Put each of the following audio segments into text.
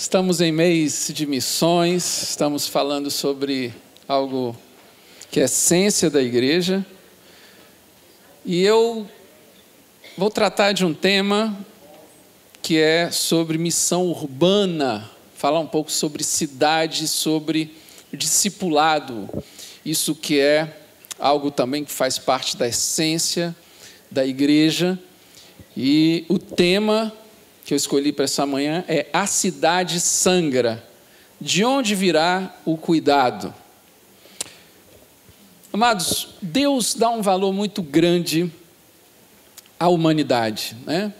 Estamos em mês de missões, estamos falando sobre algo que é essência da igreja. E eu vou tratar de um tema que é sobre missão urbana, falar um pouco sobre cidade, sobre discipulado. Isso que é algo também que faz parte da essência da igreja. E o tema que eu escolhi para essa manhã é A Cidade Sangra. De onde virá o cuidado? Amados, Deus dá um valor muito grande à humanidade, né?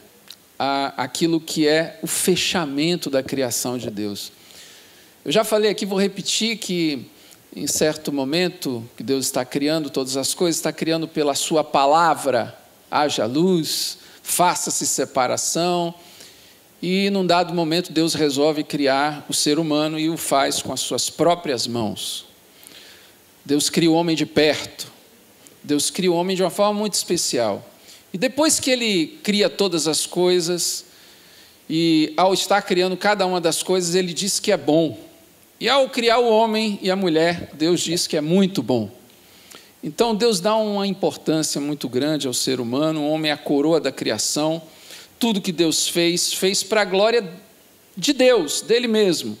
À, aquilo que é o fechamento da criação de Deus. Eu já falei aqui, vou repetir que em certo momento que Deus está criando todas as coisas, está criando pela Sua palavra, haja luz, faça-se separação. E num dado momento Deus resolve criar o ser humano e o faz com as suas próprias mãos. Deus cria o homem de perto. Deus cria o homem de uma forma muito especial. E depois que ele cria todas as coisas, e ao estar criando cada uma das coisas, ele diz que é bom. E ao criar o homem e a mulher, Deus diz que é muito bom. Então Deus dá uma importância muito grande ao ser humano, o homem é a coroa da criação. Tudo que Deus fez, fez para a glória de Deus, dele mesmo,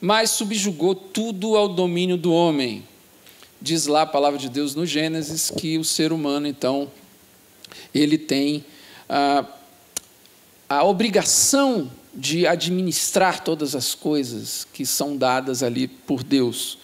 mas subjugou tudo ao domínio do homem. Diz lá a palavra de Deus no Gênesis que o ser humano, então, ele tem a, a obrigação de administrar todas as coisas que são dadas ali por Deus.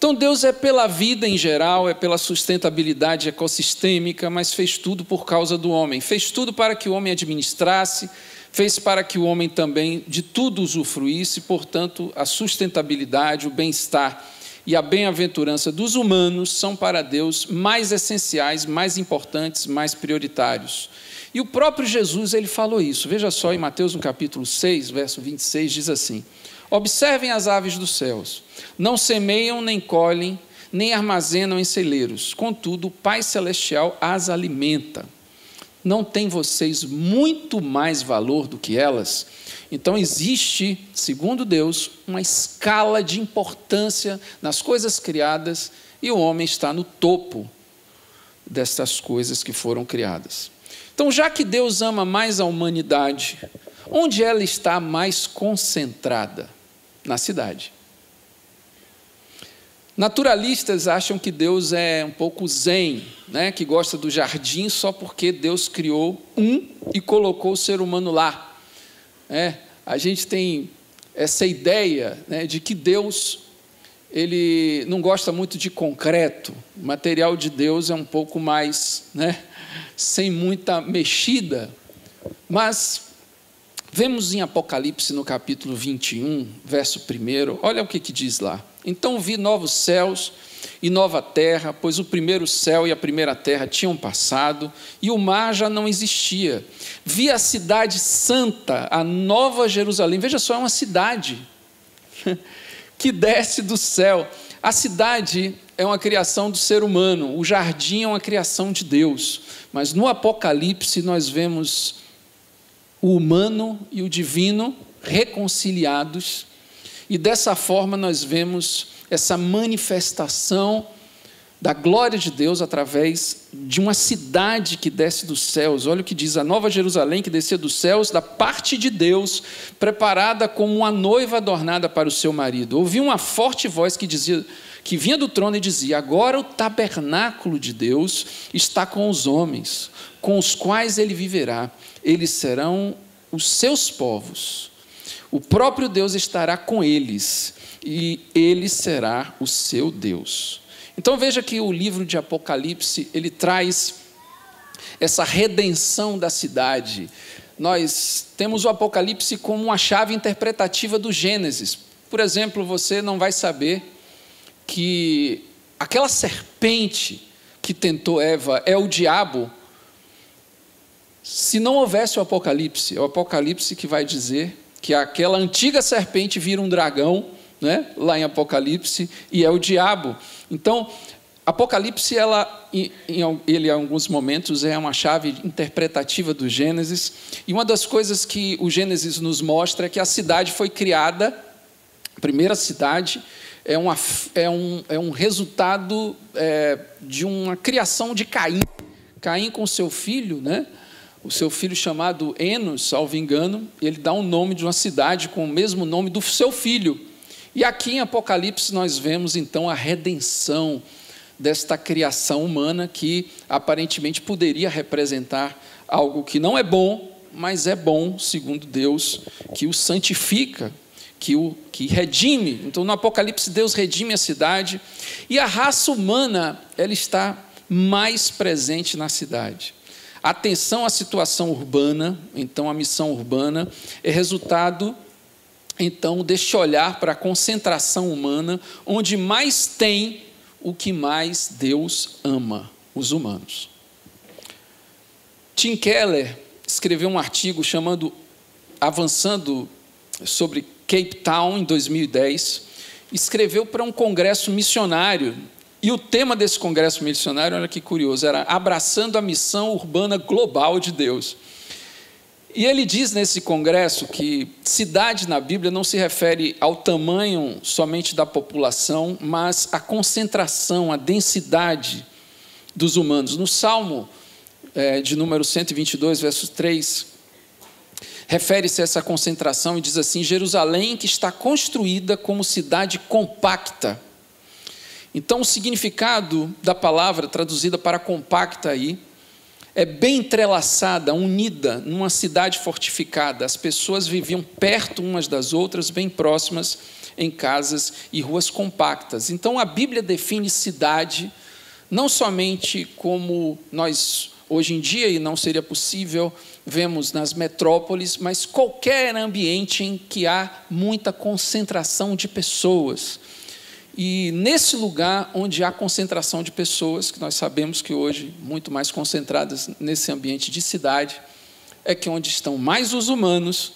Então, Deus é pela vida em geral, é pela sustentabilidade ecossistêmica, mas fez tudo por causa do homem. Fez tudo para que o homem administrasse, fez para que o homem também de tudo usufruísse, portanto, a sustentabilidade, o bem-estar e a bem-aventurança dos humanos são para Deus mais essenciais, mais importantes, mais prioritários. E o próprio Jesus, ele falou isso. Veja só em Mateus no capítulo 6, verso 26, diz assim: Observem as aves dos céus, não semeiam nem colhem, nem armazenam em celeiros, contudo, o Pai Celestial as alimenta. Não tem vocês muito mais valor do que elas? Então, existe, segundo Deus, uma escala de importância nas coisas criadas e o homem está no topo destas coisas que foram criadas. Então, já que Deus ama mais a humanidade, onde ela está mais concentrada? Na cidade. Naturalistas acham que Deus é um pouco zen, né? que gosta do jardim só porque Deus criou um e colocou o ser humano lá. É, a gente tem essa ideia né, de que Deus ele não gosta muito de concreto. O material de Deus é um pouco mais, né, sem muita mexida. Mas Vemos em Apocalipse no capítulo 21, verso 1, olha o que, que diz lá. Então vi novos céus e nova terra, pois o primeiro céu e a primeira terra tinham passado e o mar já não existia. Vi a cidade santa, a nova Jerusalém. Veja só, é uma cidade que desce do céu. A cidade é uma criação do ser humano, o jardim é uma criação de Deus. Mas no Apocalipse nós vemos o humano e o divino reconciliados, e dessa forma nós vemos essa manifestação da glória de Deus através de uma cidade que desce dos céus. Olha o que diz a Nova Jerusalém que descia dos céus da parte de Deus, preparada como uma noiva adornada para o seu marido. Ouvi uma forte voz que dizia que vinha do trono e dizia: Agora o tabernáculo de Deus está com os homens, com os quais ele viverá eles serão os seus povos. O próprio Deus estará com eles e ele será o seu Deus. Então veja que o livro de Apocalipse, ele traz essa redenção da cidade. Nós temos o Apocalipse como uma chave interpretativa do Gênesis. Por exemplo, você não vai saber que aquela serpente que tentou Eva é o diabo se não houvesse o Apocalipse. É o Apocalipse que vai dizer que aquela antiga serpente vira um dragão, né, lá em Apocalipse, e é o diabo. Então, Apocalipse, ela, em, ele em alguns momentos é uma chave interpretativa do Gênesis, e uma das coisas que o Gênesis nos mostra é que a cidade foi criada, a primeira cidade, é, uma, é, um, é um resultado é, de uma criação de Caim. Caim com seu filho, né? O seu filho chamado Enos, salvo engano, ele dá um nome de uma cidade com o mesmo nome do seu filho. E aqui em Apocalipse nós vemos então a redenção desta criação humana que aparentemente poderia representar algo que não é bom, mas é bom segundo Deus, que o santifica, que o que redime. Então no Apocalipse Deus redime a cidade e a raça humana ela está mais presente na cidade. Atenção à situação urbana, então a missão urbana é resultado então deste olhar para a concentração humana, onde mais tem o que mais Deus ama, os humanos. Tim Keller escreveu um artigo chamando Avançando sobre Cape Town em 2010, escreveu para um congresso missionário e o tema desse congresso missionário, olha que curioso, era Abraçando a Missão Urbana Global de Deus. E ele diz nesse congresso que cidade na Bíblia não se refere ao tamanho somente da população, mas à concentração, à densidade dos humanos. No Salmo é, de número 122, verso 3, refere-se a essa concentração e diz assim: Jerusalém que está construída como cidade compacta então, o significado da palavra traduzida para compacta aí é bem entrelaçada, unida, numa cidade fortificada. As pessoas viviam perto umas das outras, bem próximas, em casas e ruas compactas. Então, a Bíblia define cidade não somente como nós hoje em dia, e não seria possível, vemos nas metrópoles, mas qualquer ambiente em que há muita concentração de pessoas e nesse lugar onde há concentração de pessoas, que nós sabemos que hoje muito mais concentradas nesse ambiente de cidade, é que onde estão mais os humanos,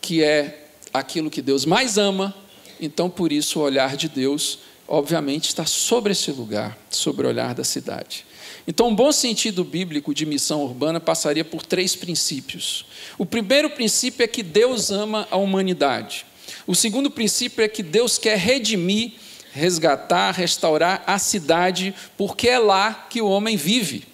que é aquilo que Deus mais ama, então por isso o olhar de Deus, obviamente, está sobre esse lugar, sobre o olhar da cidade. Então, um bom sentido bíblico de missão urbana passaria por três princípios. O primeiro princípio é que Deus ama a humanidade. O segundo princípio é que Deus quer redimir, resgatar, restaurar a cidade, porque é lá que o homem vive.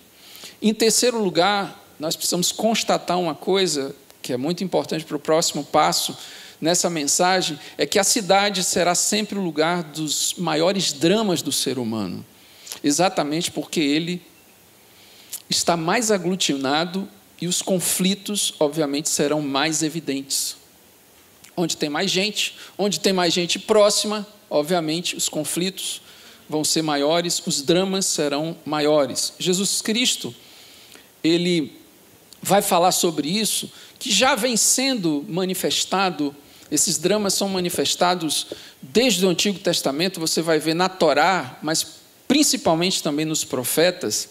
Em terceiro lugar, nós precisamos constatar uma coisa que é muito importante para o próximo passo nessa mensagem: é que a cidade será sempre o lugar dos maiores dramas do ser humano, exatamente porque ele está mais aglutinado e os conflitos, obviamente, serão mais evidentes. Onde tem mais gente, onde tem mais gente próxima, obviamente os conflitos vão ser maiores, os dramas serão maiores. Jesus Cristo, ele vai falar sobre isso, que já vem sendo manifestado, esses dramas são manifestados desde o Antigo Testamento, você vai ver na Torá, mas principalmente também nos profetas,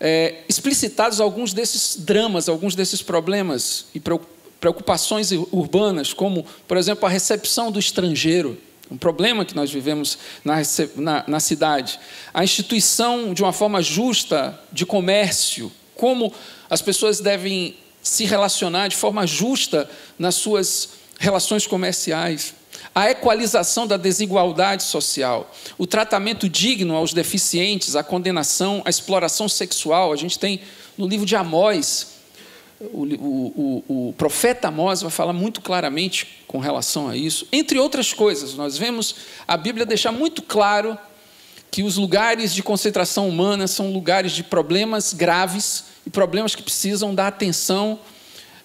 é, explicitados alguns desses dramas, alguns desses problemas e preocupações preocupações urbanas, como, por exemplo, a recepção do estrangeiro, um problema que nós vivemos na, na, na cidade, a instituição de uma forma justa de comércio, como as pessoas devem se relacionar de forma justa nas suas relações comerciais, a equalização da desigualdade social, o tratamento digno aos deficientes, a condenação à exploração sexual. A gente tem no livro de Amós o, o, o, profeta Amós vai falar muito claramente com relação a isso. Entre outras coisas, nós vemos a Bíblia deixar muito claro que os lugares de concentração humana são lugares de problemas graves e problemas que precisam da atenção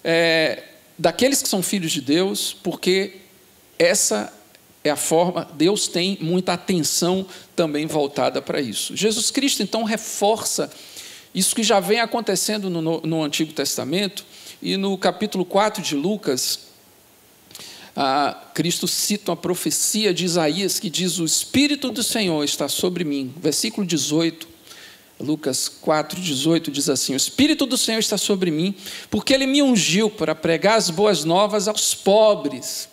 é, daqueles que são filhos de Deus, porque essa é a forma, Deus tem muita atenção também voltada para isso. Jesus Cristo, então, reforça isso que já vem acontecendo no, no, Antigo Testamento, e no capítulo 4 de Lucas, Cristo cita uma profecia de Isaías que diz: O Espírito do Senhor está sobre mim. Versículo 18, Lucas 4, 18 diz assim: O Espírito do Senhor está sobre mim, porque ele me ungiu para pregar as boas novas aos pobres.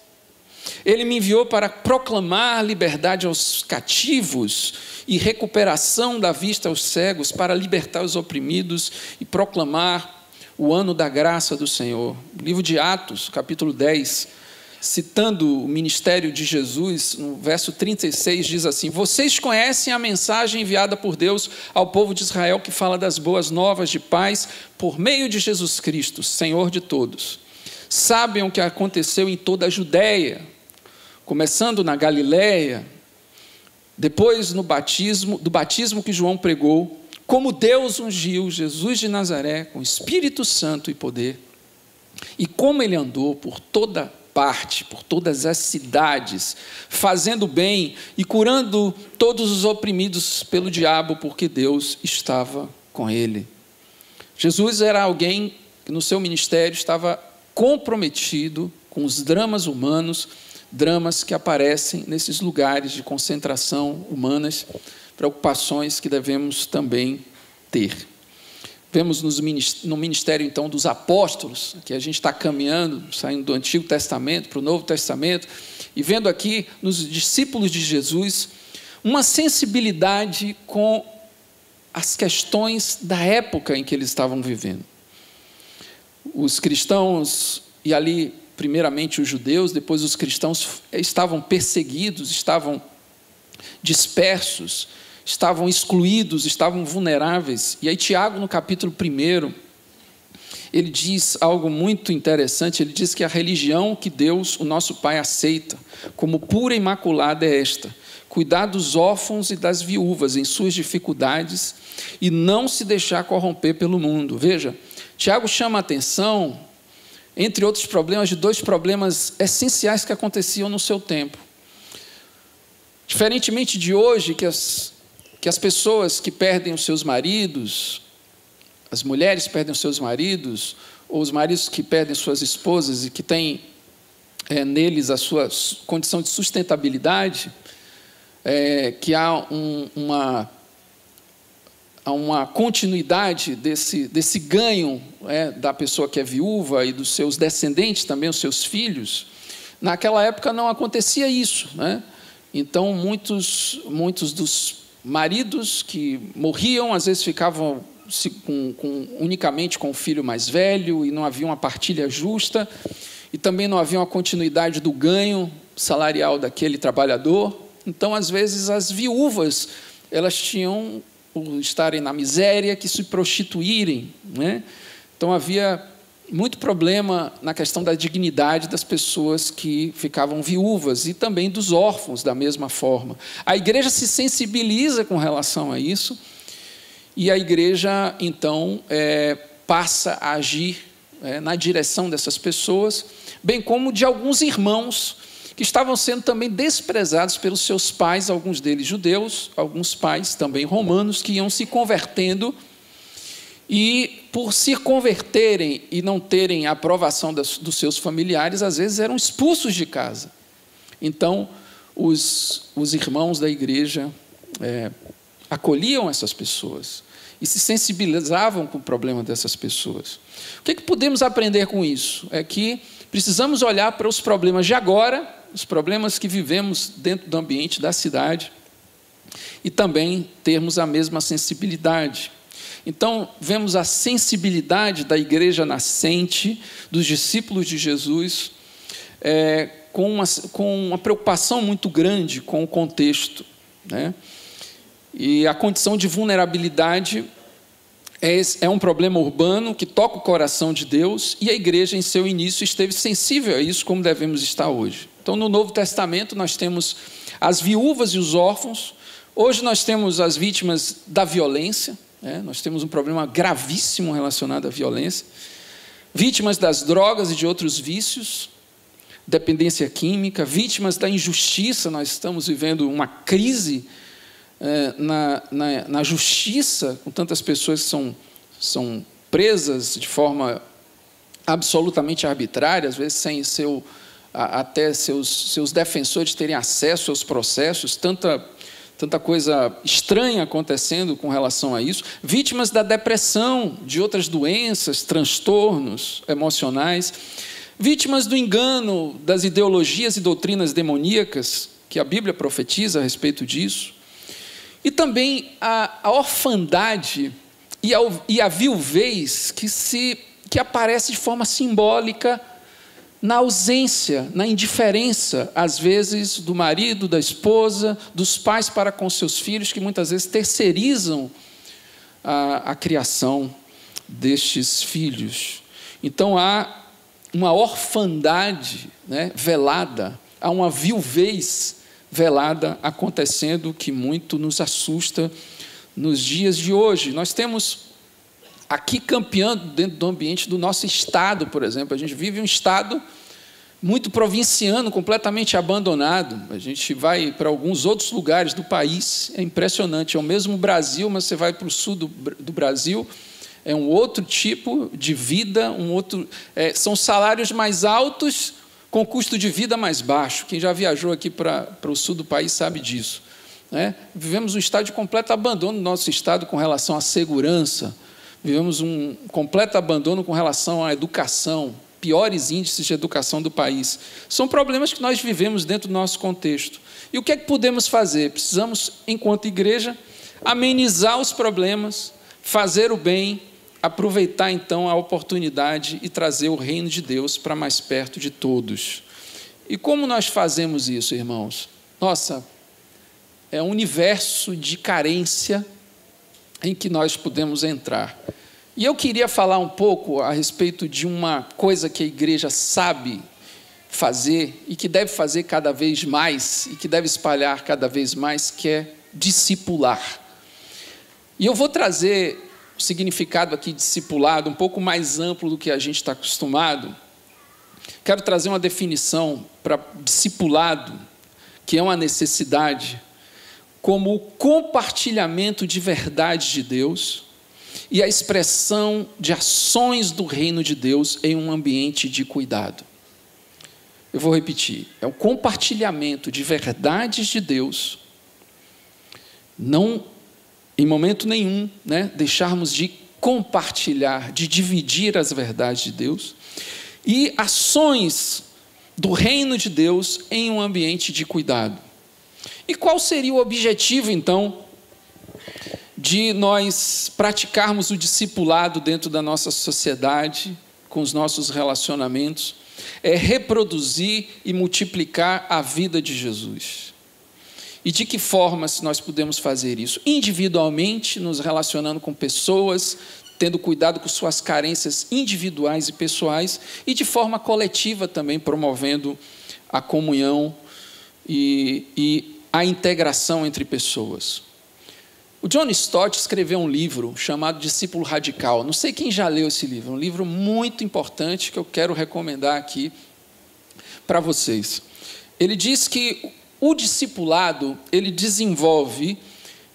Ele me enviou para proclamar liberdade aos cativos e recuperação da vista aos cegos, para libertar os oprimidos e proclamar o ano da graça do Senhor. Livro de Atos, capítulo 10, citando o ministério de Jesus, no verso 36, diz assim: Vocês conhecem a mensagem enviada por Deus ao povo de Israel que fala das boas novas de paz por meio de Jesus Cristo, Senhor de todos. Sabem o que aconteceu em toda a Judéia, começando na Galiléia, depois no batismo, do batismo que João pregou, como Deus ungiu Jesus de Nazaré com Espírito Santo e poder, e como ele andou por toda parte por todas as cidades, fazendo bem e curando todos os oprimidos pelo diabo, porque Deus estava com ele. Jesus era alguém que no seu ministério estava comprometido com os dramas humanos, dramas que aparecem nesses lugares de concentração humanas, preocupações que devemos também ter. Vemos no ministério, então, dos apóstolos, que a gente está caminhando, saindo do Antigo Testamento para o Novo Testamento, e vendo aqui nos discípulos de Jesus uma sensibilidade com as questões da época em que eles estavam vivendo. Os cristãos, e ali, primeiramente os judeus, depois os cristãos, estavam perseguidos, estavam dispersos, estavam excluídos, estavam vulneráveis. E aí, Tiago, no capítulo 1, ele diz algo muito interessante. Ele diz que a religião que Deus, o nosso Pai, aceita como pura e imaculada é esta: cuidar dos órfãos e das viúvas em suas dificuldades e não se deixar corromper pelo mundo. Veja, Tiago chama a atenção, entre outros problemas, de dois problemas essenciais que aconteciam no seu tempo. Diferentemente de hoje, que as que as pessoas que perdem os seus maridos, as mulheres perdem os seus maridos, ou os maridos que perdem suas esposas e que têm é, neles a sua condição de sustentabilidade, é, que há um, uma, há uma continuidade desse, desse ganho é, da pessoa que é viúva e dos seus descendentes, também os seus filhos. Naquela época não acontecia isso. Né? Então, muitos, muitos dos maridos que morriam, às vezes ficavam com, com, unicamente com o filho mais velho e não havia uma partilha justa, e também não havia uma continuidade do ganho salarial daquele trabalhador. Então, às vezes, as viúvas elas tinham, por estarem na miséria, que se prostituírem. Né? Então, havia muito problema na questão da dignidade das pessoas que ficavam viúvas e também dos órfãos, da mesma forma. A igreja se sensibiliza com relação a isso e a igreja, então, é, passa a agir é, na direção dessas pessoas, bem como de alguns irmãos que estavam sendo também desprezados pelos seus pais, alguns deles judeus, alguns pais também romanos, que iam se convertendo e por se converterem e não terem a aprovação das, dos seus familiares, às vezes eram expulsos de casa. Então, os, os irmãos da igreja é, acolhiam essas pessoas e se sensibilizavam com o problema dessas pessoas. O que, é que podemos aprender com isso? É que precisamos olhar para os problemas de agora, os problemas que vivemos dentro do ambiente da cidade, e também termos a mesma sensibilidade. Então, vemos a sensibilidade da igreja nascente, dos discípulos de Jesus, é, com, uma, com uma preocupação muito grande com o contexto. Né? E a condição de vulnerabilidade é, é um problema urbano que toca o coração de Deus, e a igreja, em seu início, esteve sensível a isso, como devemos estar hoje. Então, no Novo Testamento, nós temos as viúvas e os órfãos, hoje nós temos as vítimas da violência, é, nós temos um problema gravíssimo relacionado à violência. Vítimas das drogas e de outros vícios, dependência química, vítimas da injustiça, nós estamos vivendo uma crise na, na, na, justiça, com tantas pessoas que são, são presas de forma absolutamente arbitrária, às vezes sem seu até seus, seus defensores terem acesso aos processos, tanta, tanta coisa estranha acontecendo com relação a isso, vítimas da depressão, de outras doenças, transtornos emocionais, vítimas do engano das ideologias e doutrinas demoníacas, que a Bíblia profetiza a respeito disso, e também a, a orfandade e a, e a viuvez que, se, que aparece de forma simbólica na ausência, na indiferença, às vezes, do marido, da esposa, dos pais para com seus filhos, que muitas vezes terceirizam a, a criação destes filhos. Então há uma orfandade né, velada, há uma viuvez velada acontecendo que muito nos assusta nos dias de hoje. Nós temos aqui campeando dentro do ambiente do nosso estado, por exemplo. A gente vive um estado muito provinciano, completamente abandonado. A gente vai para alguns outros lugares do país, é impressionante. É o mesmo Brasil, mas você vai para o sul do, do Brasil, é um outro tipo de vida, um outro, é, são salários mais altos com custo de vida mais baixo. Quem já viajou aqui para, o sul do país sabe disso. Né? Vivemos um estado de completo abandono no nosso estado com relação à segurança, vivemos um completo abandono com relação à educação, piores índices de educação do país. São problemas que nós vivemos dentro do nosso contexto. E o que é que podemos fazer? Precisamos, enquanto igreja, amenizar os problemas, fazer o bem, aproveitar então a oportunidade e trazer o reino de Deus para mais perto de todos. E como nós fazemos isso, irmãos? Nossa, é um universo de carência em que nós podemos entrar. E eu queria falar um pouco a respeito de uma coisa que a igreja sabe fazer e que deve fazer cada vez mais e que deve espalhar cada vez mais, que é discipular. E eu vou trazer o significado aqui discipulado um pouco mais amplo do que a gente está acostumado. Quero trazer uma definição para discipulado, que é uma necessidade, como o compartilhamento de verdade de Deus e a expressão de ações do reino de Deus em um ambiente de cuidado. Eu vou repetir: é o compartilhamento de verdades de Deus, não em momento nenhum, né, deixarmos de compartilhar, de dividir as verdades de Deus, e ações do reino de Deus em um ambiente de cuidado. E qual seria o objetivo, então, de nós praticarmos o discipulado dentro da nossa sociedade, com os nossos relacionamentos, é reproduzir e multiplicar a vida de Jesus. E de que forma se nós podemos fazer isso? Individualmente, nos relacionando com pessoas, tendo cuidado com suas carências individuais e pessoais, e de forma coletiva também, promovendo a comunhão e, e a integração entre pessoas. O John Stott escreveu um livro chamado Discípulo Radical. Não sei quem já leu esse livro, um livro muito importante que eu quero recomendar aqui para vocês. Ele diz que o discipulado, ele desenvolve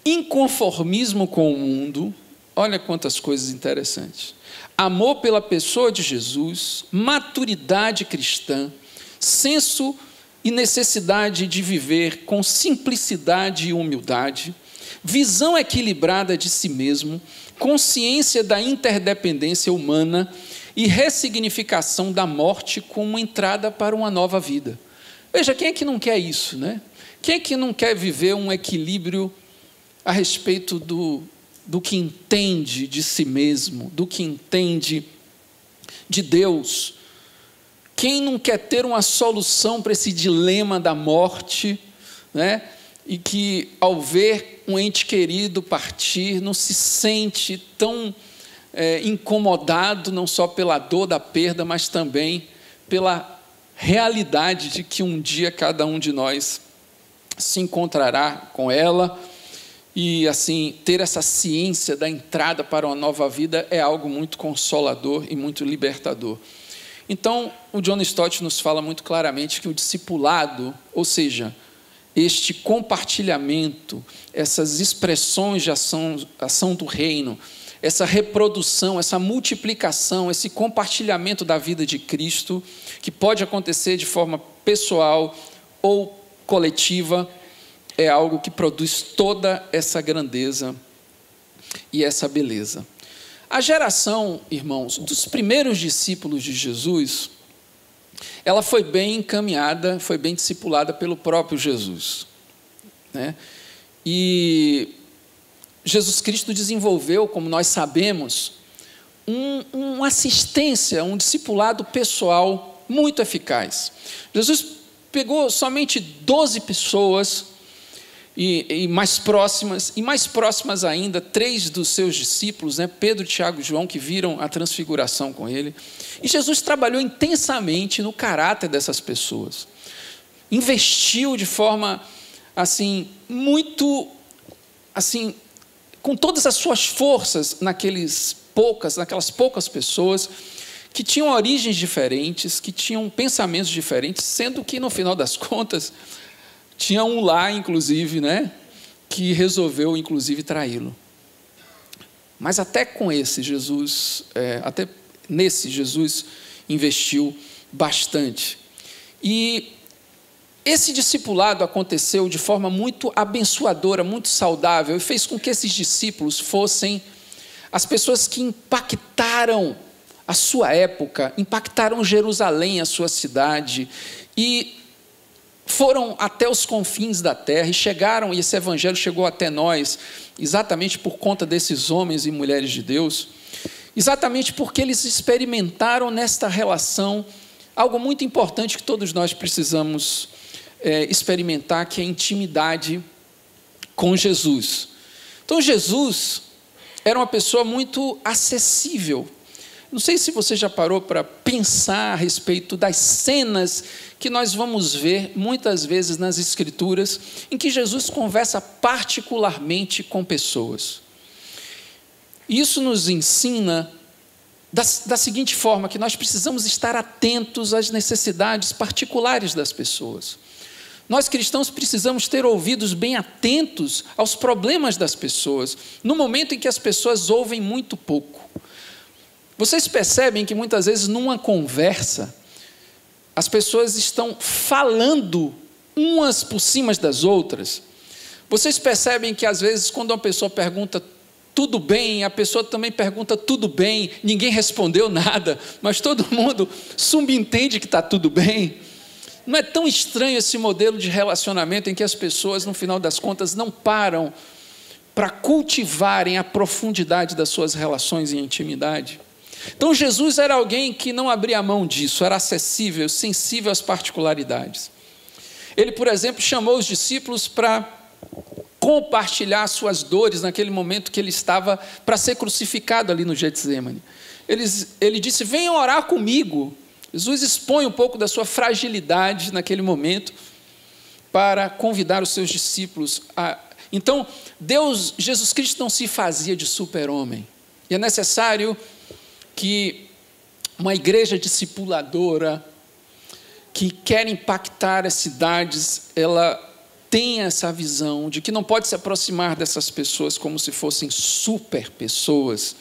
inconformismo com o mundo. Olha quantas coisas interessantes. Amor pela pessoa de Jesus, maturidade cristã, senso e necessidade de viver com simplicidade e humildade, visão equilibrada de si mesmo, consciência da interdependência humana e ressignificação da morte como entrada para uma nova vida. Veja, quem é que não quer isso, né? Quem é que não quer viver um equilíbrio a respeito do, do que entende de si mesmo, do que entende de Deus? Quem não quer ter uma solução para esse dilema da morte, né? e que, ao ver um ente querido partir, não se sente tão é, incomodado, não só pela dor da perda, mas também pela realidade de que um dia cada um de nós se encontrará com ela e assim ter essa ciência da entrada para uma nova vida é algo muito consolador e muito libertador. Então, o John Stott nos fala muito claramente que o discipulado, ou seja, este compartilhamento, essas expressões de ação, ação do reino, essa reprodução, essa multiplicação, esse compartilhamento da vida de Cristo, que pode acontecer de forma pessoal ou coletiva, é algo que produz toda essa grandeza e essa beleza. A geração, irmãos, dos primeiros discípulos de Jesus, ela foi bem encaminhada, foi bem discipulada pelo próprio Jesus. Né? E Jesus Cristo desenvolveu, como nós sabemos, um, uma assistência, um discipulado pessoal muito eficaz. Jesus pegou somente 12 pessoas e, e, mais próximas, e mais próximas ainda, três dos seus discípulos, né, Pedro, Tiago e João, que viram a transfiguração com ele. E Jesus trabalhou intensamente no caráter dessas pessoas. Investiu de forma assim muito assim com todas as suas forças naqueles poucas, naquelas poucas pessoas que tinham origens diferentes, que tinham pensamentos diferentes, sendo que no final das contas tinha um lá, inclusive, né, que resolveu, inclusive, traí-lo. Mas até com esse, Jesus, é, até nesse, Jesus investiu bastante. E esse discipulado aconteceu de forma muito abençoadora, muito saudável, e fez com que esses discípulos fossem as pessoas que impactaram a sua época, impactaram Jerusalém, a sua cidade, e foram até os confins da terra e chegaram, e esse evangelho chegou até nós, exatamente por conta desses homens e mulheres de Deus, exatamente porque eles experimentaram nesta relação algo muito importante que todos nós precisamos é, experimentar, que é a intimidade com Jesus. Então, Jesus era uma pessoa muito acessível não sei se você já parou para pensar a respeito das cenas que nós vamos ver muitas vezes nas Escrituras, em que Jesus conversa particularmente com pessoas. Isso nos ensina da, da seguinte forma: que nós precisamos estar atentos às necessidades particulares das pessoas. Nós cristãos precisamos ter ouvidos bem atentos aos problemas das pessoas, no momento em que as pessoas ouvem muito pouco. Vocês percebem que muitas vezes numa conversa, as pessoas estão falando umas por cima das outras. Vocês percebem que às vezes quando uma pessoa pergunta tudo bem, a pessoa também pergunta tudo bem, ninguém respondeu nada, mas todo mundo subentende que está tudo bem. Não é tão estranho esse modelo de relacionamento em que as pessoas, no final das contas, não param para cultivarem a profundidade das suas relações e intimidade? Então Jesus era alguém que não abria mão disso, era acessível, sensível às particularidades. Ele, por exemplo, chamou os discípulos para compartilhar suas dores naquele momento que ele estava para ser crucificado ali no Getsemane. Ele, ele disse: Venham orar comigo. Jesus expõe um pouco da sua fragilidade naquele momento para convidar os seus discípulos a. Então, Deus, Jesus Cristo não se fazia de super-homem. E é necessário que uma igreja discipuladora que quer impactar as cidades, ela tem essa visão de que não pode se aproximar dessas pessoas como se fossem super pessoas,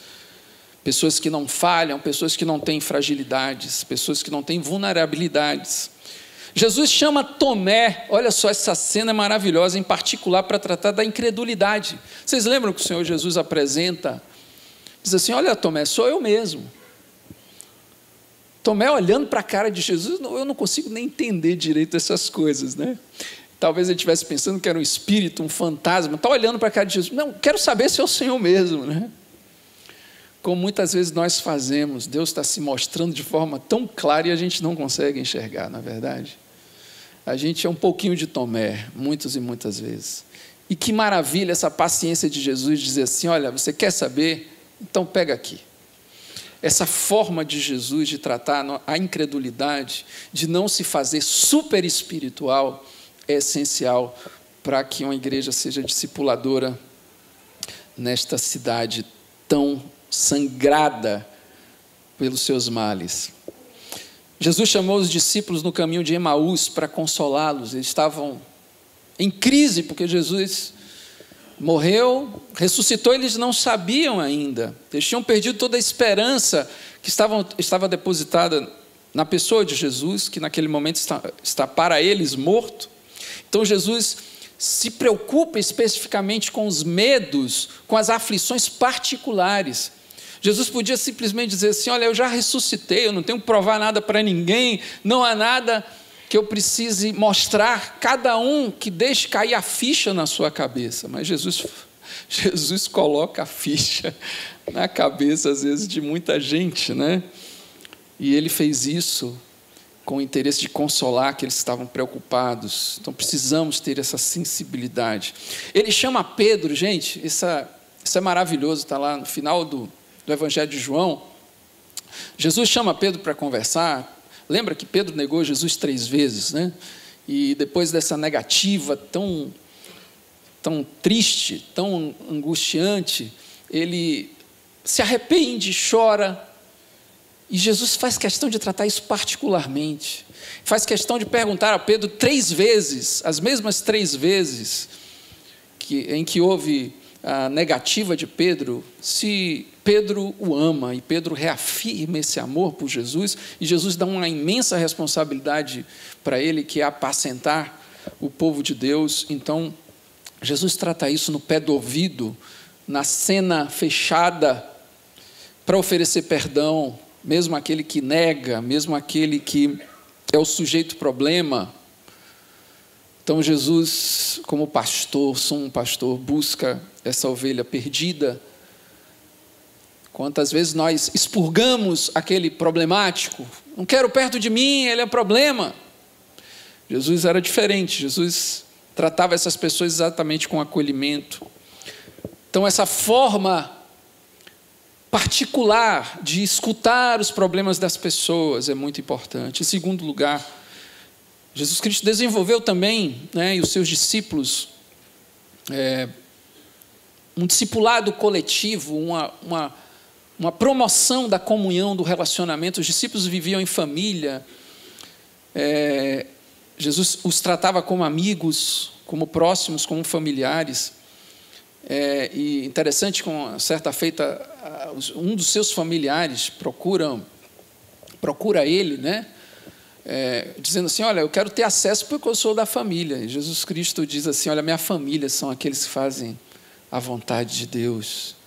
pessoas que não falham, pessoas que não têm fragilidades, pessoas que não têm vulnerabilidades. Jesus chama Tomé, olha só, essa cena maravilhosa, em particular para tratar da incredulidade. Vocês lembram que o Senhor Jesus apresenta Diz assim: Olha, Tomé, sou eu mesmo. Tomé olhando para a cara de Jesus, eu não consigo nem entender direito essas coisas, né? Talvez ele estivesse pensando que era um espírito, um fantasma, está olhando para a cara de Jesus. Não, quero saber se é o Senhor mesmo, né? Como muitas vezes nós fazemos, Deus está se mostrando de forma tão clara e a gente não consegue enxergar, na é verdade. A gente é um pouquinho de Tomé, muitas e muitas vezes. E que maravilha essa paciência de Jesus dizer assim: olha, você quer saber? Então pega aqui. Essa forma de Jesus de tratar a incredulidade, de não se fazer super espiritual, é essencial para que uma igreja seja discipuladora nesta cidade tão sangrada pelos seus males. Jesus chamou os discípulos no caminho de Emaús para consolá-los. Eles estavam em crise porque Jesus morreu, ressuscitou, eles não sabiam ainda. Eles tinham perdido toda a esperança que estava, depositada na pessoa de Jesus, que naquele momento está, está para eles morto. Então Jesus se preocupa especificamente com os medos, com as aflições particulares. Jesus podia simplesmente dizer assim: Olha, eu já ressuscitei, eu não tenho que provar nada para ninguém, não há nada que eu precise mostrar, cada um que deixe cair a ficha na sua cabeça. Mas Jesus, Jesus coloca a ficha na cabeça, às vezes, de muita gente, né? E ele fez isso com o interesse de consolar que eles estavam preocupados. Então precisamos ter essa sensibilidade. Ele chama Pedro, gente, é, isso é maravilhoso, está lá no final do, do Evangelho de João. Jesus chama Pedro para conversar. Lembra que Pedro negou Jesus três vezes, né? E depois dessa negativa tão, tão triste, tão angustiante, ele se arrepende, chora, e Jesus faz questão de tratar isso particularmente. Faz questão de perguntar a Pedro três vezes, as mesmas três vezes que, em que houve a negativa de Pedro, se Pedro o ama e Pedro reafirma esse amor por Jesus, e Jesus dá uma imensa responsabilidade para ele, que é apacentar o povo de Deus. Então, Jesus trata isso no pé do ouvido, na cena fechada, para oferecer perdão, mesmo aquele que nega, mesmo aquele que é o sujeito problema. Então Jesus, como pastor, sou um pastor, busca essa ovelha perdida. Quantas vezes nós expurgamos aquele problemático? Não quero perto de mim, ele é problema. Jesus era diferente, Jesus tratava essas pessoas exatamente com acolhimento. Então, essa forma particular de escutar os problemas das pessoas é muito importante. Em segundo lugar, Jesus Cristo desenvolveu também, né, e os seus discípulos, é, um discipulado coletivo, uma, uma, uma promoção da comunhão, do relacionamento. Os discípulos viviam em família, é, Jesus os tratava como amigos, como próximos, como familiares. É, e interessante, com certa feita, um dos seus familiares procura, procura ele, né? É, dizendo assim: Olha, eu quero ter acesso porque eu sou da família. E Jesus Cristo diz assim: Olha, minha família são aqueles que fazem a vontade de Deus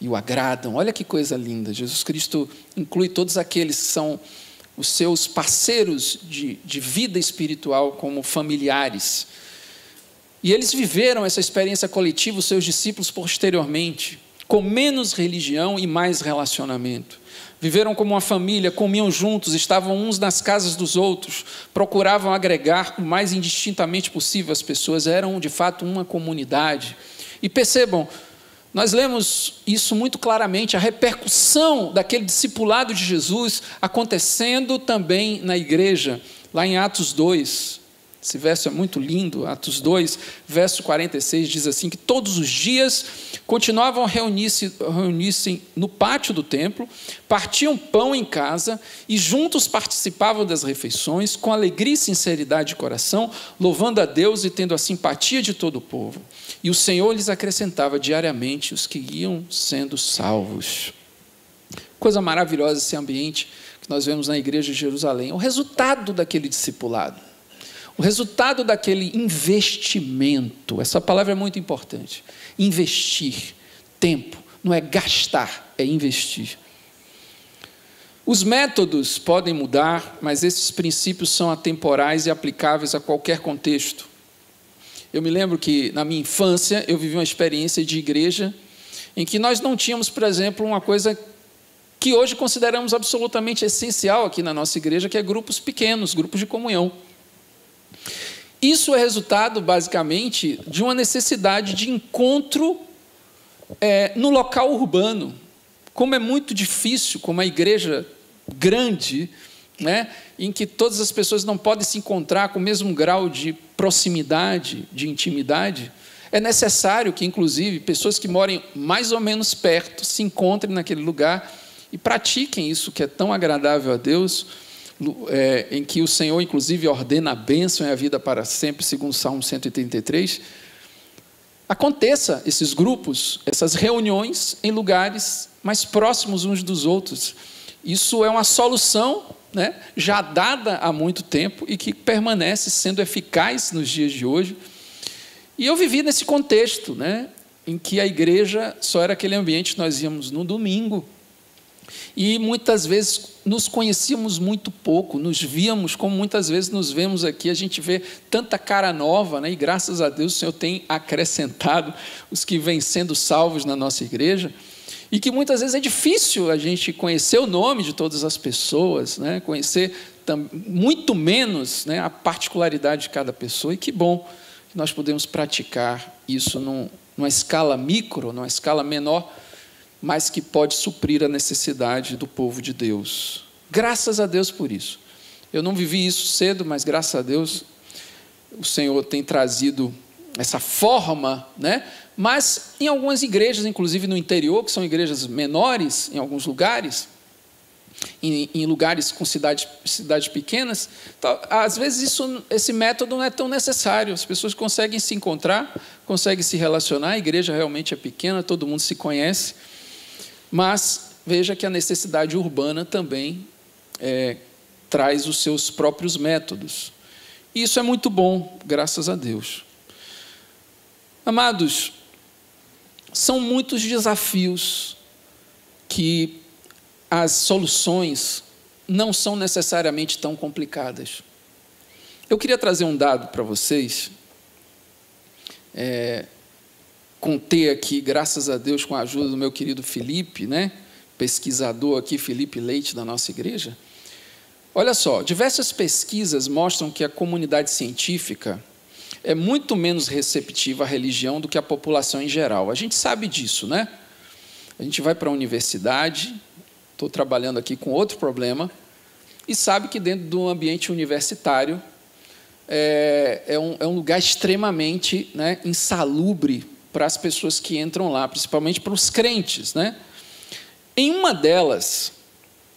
e o agradam. Olha que coisa linda. Jesus Cristo inclui todos aqueles que são os seus parceiros de, de vida espiritual como familiares. E eles viveram essa experiência coletiva, os seus discípulos, posteriormente, com menos religião e mais relacionamento. Viveram como uma família, comiam juntos, estavam uns nas casas dos outros, procuravam agregar o mais indistintamente possível as pessoas, eram de fato uma comunidade. E percebam, nós lemos isso muito claramente, a repercussão daquele discipulado de Jesus acontecendo também na igreja, lá em Atos 2. Esse verso é muito lindo, Atos 2, verso 46 diz assim: que todos os dias continuavam a reunir-se reunir no pátio do templo, partiam pão em casa e juntos participavam das refeições, com alegria e sinceridade de coração, louvando a Deus e tendo a simpatia de todo o povo. E o Senhor lhes acrescentava diariamente os que iam sendo salvos. Coisa maravilhosa esse ambiente que nós vemos na igreja de Jerusalém. O resultado daquele discipulado. O resultado daquele investimento, essa palavra é muito importante. Investir tempo, não é gastar, é investir. Os métodos podem mudar, mas esses princípios são atemporais e aplicáveis a qualquer contexto. Eu me lembro que na minha infância eu vivi uma experiência de igreja em que nós não tínhamos, por exemplo, uma coisa que hoje consideramos absolutamente essencial aqui na nossa igreja, que é grupos pequenos, grupos de comunhão. Isso é resultado, basicamente, de uma necessidade de encontro é, no local urbano. Como é muito difícil, como a igreja grande, né, em que todas as pessoas não podem se encontrar com o mesmo grau de proximidade, de intimidade, é necessário que, inclusive, pessoas que morem mais ou menos perto se encontrem naquele lugar e pratiquem isso que é tão agradável a Deus é, em que o Senhor, inclusive, ordena a bênção e a vida para sempre, segundo Salmo 183, aconteça esses grupos, essas reuniões em lugares mais próximos uns dos outros. Isso é uma solução né, já dada há muito tempo e que permanece sendo eficaz nos dias de hoje. E eu vivi nesse contexto, né, em que a igreja só era aquele ambiente que nós íamos no domingo. E muitas vezes nos conhecíamos muito pouco, nos víamos como muitas vezes nos vemos aqui, a gente vê tanta cara nova, né? e graças a Deus o Senhor tem acrescentado os que vêm sendo salvos na nossa igreja. E que muitas vezes é difícil a gente conhecer o nome de todas as pessoas, né? conhecer muito menos né, a particularidade de cada pessoa, e que bom que nós podemos praticar isso num, numa escala micro, numa escala menor, mas que pode suprir a necessidade do povo de Deus. Graças a Deus por isso. Eu não vivi isso cedo, mas graças a Deus o Senhor tem trazido essa forma, né? Mas em algumas igrejas, inclusive no interior, que são igrejas menores em alguns lugares, em, em lugares com cidades, cidades pequenas, às vezes isso, esse método não é tão necessário. As pessoas conseguem se encontrar, conseguem se relacionar. A igreja realmente é pequena, todo mundo se conhece. Mas veja que a necessidade urbana também é, traz os seus próprios métodos. E isso é muito bom, graças a Deus. Amados, são muitos desafios que as soluções não são necessariamente tão complicadas. Eu queria trazer um dado para vocês. É, contei aqui, graças a Deus, com a ajuda do meu querido Felipe, né? pesquisador aqui, Felipe Leite, da nossa igreja. Olha só, diversas pesquisas mostram que a comunidade científica é muito menos receptiva à religião do que a população em geral. A gente sabe disso, né? A gente vai para a universidade, estou trabalhando aqui com outro problema, e sabe que dentro do ambiente universitário é, é, um, é um lugar extremamente né, insalubre para as pessoas que entram lá, principalmente para os crentes. Né? Em uma delas,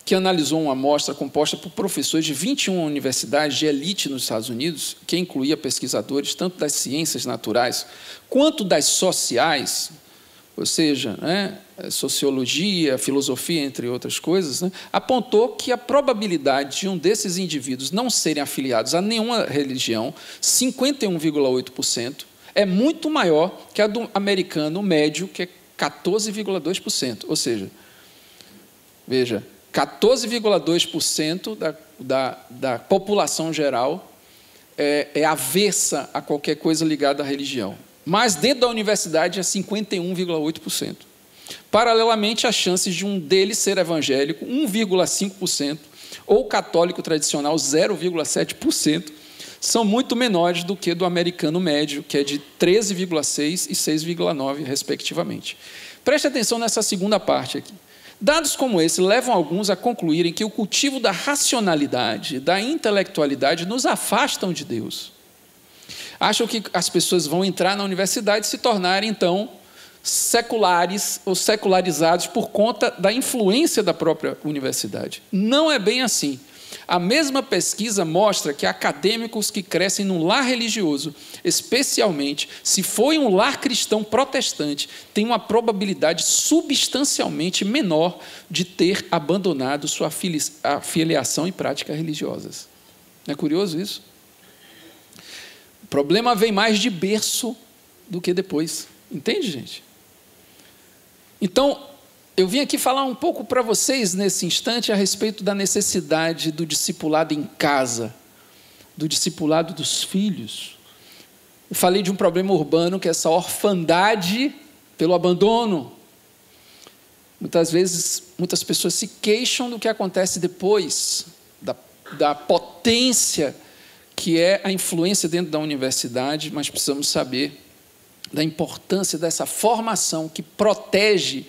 que analisou uma amostra composta por professores de 21 universidades de elite nos Estados Unidos, que incluía pesquisadores tanto das ciências naturais quanto das sociais, ou seja, né, sociologia, filosofia, entre outras coisas, né, apontou que a probabilidade de um desses indivíduos não serem afiliados a nenhuma religião, 51,8%, é muito maior que a do americano médio, que é 14,2%. Ou seja, veja, 14,2% da, da, da população geral é, é avessa a qualquer coisa ligada à religião. Mas dentro da universidade é 51,8%. Paralelamente, as chances de um deles ser evangélico, 1,5%, ou católico tradicional, 0,7%, são muito menores do que do americano médio, que é de 13,6% e 6,9%, respectivamente. Preste atenção nessa segunda parte aqui. Dados como esse levam alguns a concluírem que o cultivo da racionalidade, da intelectualidade, nos afastam de Deus. Acham que as pessoas vão entrar na universidade e se tornarem, então, seculares ou secularizados por conta da influência da própria universidade. Não é bem assim. A mesma pesquisa mostra que acadêmicos que crescem num lar religioso, especialmente se foi um lar cristão protestante, têm uma probabilidade substancialmente menor de ter abandonado sua filiação e práticas religiosas. Não é curioso isso? O problema vem mais de berço do que depois. Entende, gente? Então, eu vim aqui falar um pouco para vocês nesse instante a respeito da necessidade do discipulado em casa, do discipulado dos filhos. Eu falei de um problema urbano que é essa orfandade pelo abandono. Muitas vezes, muitas pessoas se queixam do que acontece depois, da, da potência que é a influência dentro da universidade, mas precisamos saber da importância dessa formação que protege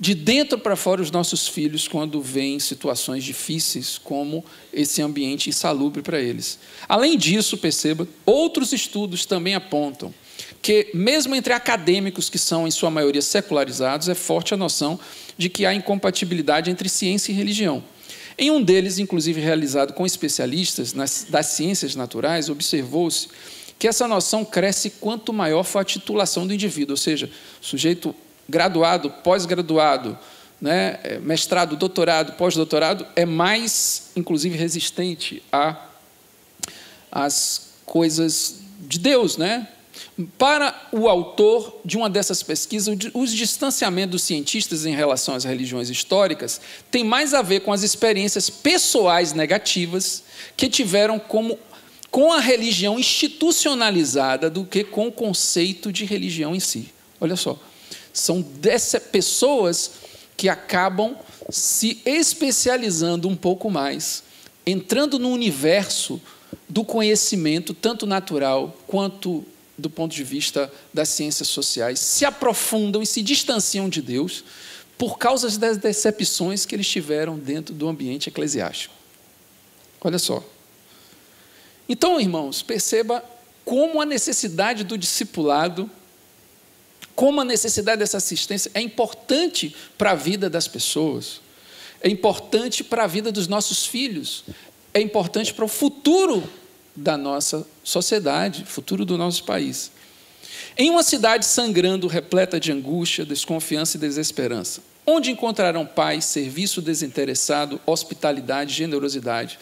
de dentro para fora os nossos filhos quando vêm situações difíceis, como esse ambiente insalubre para eles. Além disso, perceba, outros estudos também apontam que, mesmo entre acadêmicos que são, em sua maioria, secularizados, é forte a noção de que há incompatibilidade entre ciência e religião. Em um deles, inclusive realizado com especialistas nas, das ciências naturais, observou-se que essa noção cresce quanto maior for a titulação do indivíduo, ou seja, o sujeito graduado, pós-graduado, né, é, mestrado, doutorado, pós-doutorado, é mais, inclusive, resistente a as coisas de Deus, né? Para o autor de uma dessas pesquisas, o distanciamento dos cientistas em relação às religiões históricas tem mais a ver com as experiências pessoais negativas que tiveram como com a religião institucionalizada do que com o conceito de religião em si. Olha só, são dessas pessoas que acabam se especializando um pouco mais, entrando no universo do conhecimento, tanto natural quanto do ponto de vista das ciências sociais, se aprofundam e se distanciam de Deus por causa das decepções que eles tiveram dentro do ambiente eclesiástico. Olha só. Então, irmãos, perceba como a necessidade do discipulado, como a necessidade dessa assistência é importante para a vida das pessoas, é importante para a vida dos nossos filhos, é importante para o futuro da nossa sociedade, futuro do nosso país. Em uma cidade sangrando, repleta de angústia, desconfiança e desesperança, onde encontrarão paz, serviço desinteressado, hospitalidade, generosidade.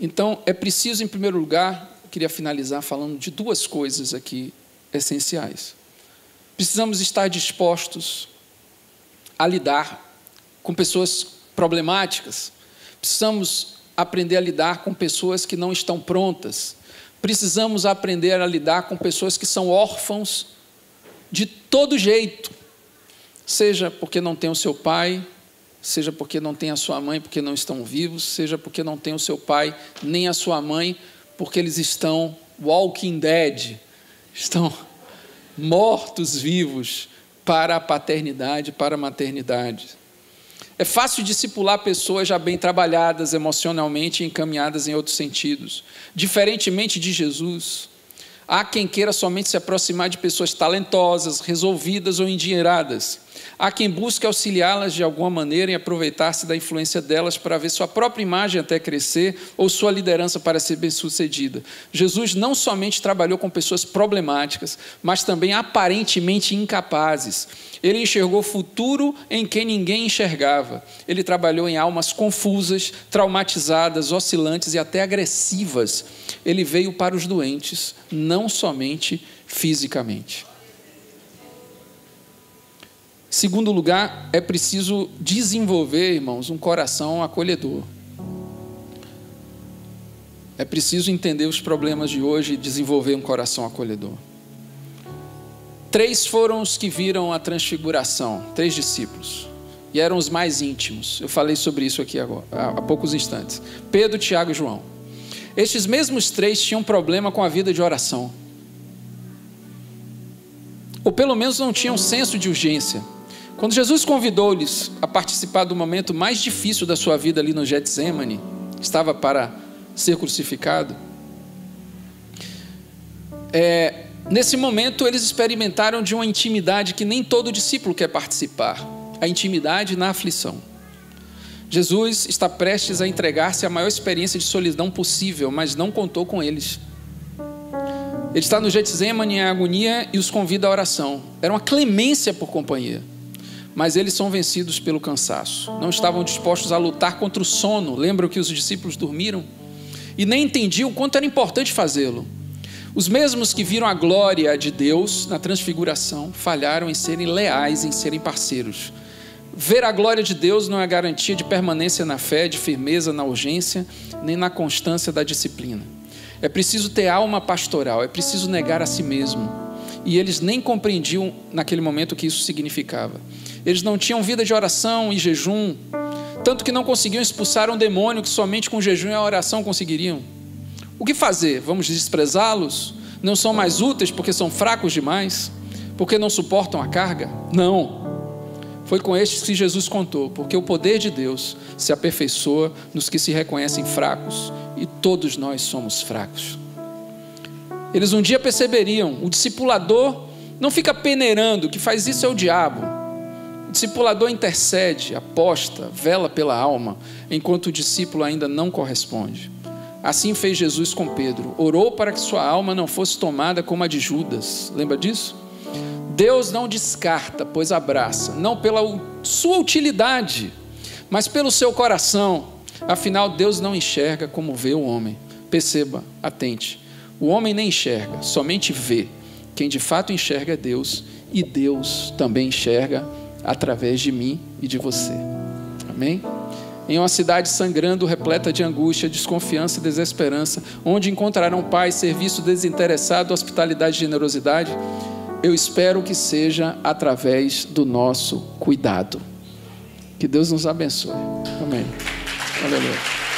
Então, é preciso, em primeiro lugar, queria finalizar falando de duas coisas aqui essenciais. Precisamos estar dispostos a lidar com pessoas problemáticas, precisamos aprender a lidar com pessoas que não estão prontas. Precisamos aprender a lidar com pessoas que são órfãos de todo jeito, seja porque não tem o seu pai, seja porque não tem a sua mãe, porque não estão vivos, seja porque não tem o seu pai nem a sua mãe, porque eles estão walking dead, estão mortos vivos para a paternidade, para a maternidade. É fácil discipular pessoas já bem trabalhadas emocionalmente e encaminhadas em outros sentidos. Diferentemente de Jesus, há quem queira somente se aproximar de pessoas talentosas, resolvidas ou endinheiradas. Há quem busque auxiliá-las de alguma maneira e aproveitar-se da influência delas para ver sua própria imagem até crescer ou sua liderança para ser bem-sucedida. Jesus não somente trabalhou com pessoas problemáticas, mas também aparentemente incapazes. Ele enxergou futuro em quem ninguém enxergava. Ele trabalhou em almas confusas, traumatizadas, oscilantes e até agressivas. Ele veio para os doentes, não somente fisicamente. Segundo lugar, é preciso desenvolver, irmãos, um coração acolhedor. É preciso entender os problemas de hoje e desenvolver um coração acolhedor. Três foram os que viram a transfiguração, três discípulos, e eram os mais íntimos. Eu falei sobre isso aqui agora, há poucos instantes. Pedro, Tiago e João. Estes mesmos três tinham problema com a vida de oração. Ou pelo menos não tinham senso de urgência. Quando Jesus convidou-lhes a participar do momento mais difícil da sua vida ali no Getsemane, estava para ser crucificado, é, nesse momento eles experimentaram de uma intimidade que nem todo discípulo quer participar a intimidade na aflição. Jesus está prestes a entregar-se à maior experiência de solidão possível, mas não contou com eles. Ele está no Getsemane em agonia e os convida à oração. Era uma clemência por companhia mas eles são vencidos pelo cansaço. Não estavam dispostos a lutar contra o sono. Lembram que os discípulos dormiram? E nem entendiam o quanto era importante fazê-lo. Os mesmos que viram a glória de Deus na transfiguração falharam em serem leais, em serem parceiros. Ver a glória de Deus não é garantia de permanência na fé, de firmeza na urgência, nem na constância da disciplina. É preciso ter alma pastoral, é preciso negar a si mesmo. E eles nem compreendiam naquele momento o que isso significava. Eles não tinham vida de oração e jejum, tanto que não conseguiam expulsar um demônio que somente com jejum e oração conseguiriam. O que fazer? Vamos desprezá-los? Não são mais úteis porque são fracos demais? Porque não suportam a carga? Não. Foi com estes que Jesus contou, porque o poder de Deus se aperfeiçoa nos que se reconhecem fracos, e todos nós somos fracos. Eles um dia perceberiam, o discipulador não fica peneirando, que faz isso é o diabo. O discipulador intercede, aposta, vela pela alma, enquanto o discípulo ainda não corresponde. Assim fez Jesus com Pedro. Orou para que sua alma não fosse tomada como a de Judas. Lembra disso? Deus não descarta, pois abraça, não pela sua utilidade, mas pelo seu coração. Afinal, Deus não enxerga como vê o homem. Perceba, atente. O homem nem enxerga, somente vê. Quem de fato enxerga é Deus, e Deus também enxerga através de mim e de você. Amém? Em uma cidade sangrando, repleta de angústia, desconfiança e desesperança, onde encontrarão paz, serviço desinteressado, hospitalidade e generosidade, eu espero que seja através do nosso cuidado. Que Deus nos abençoe. Amém. Aleluia.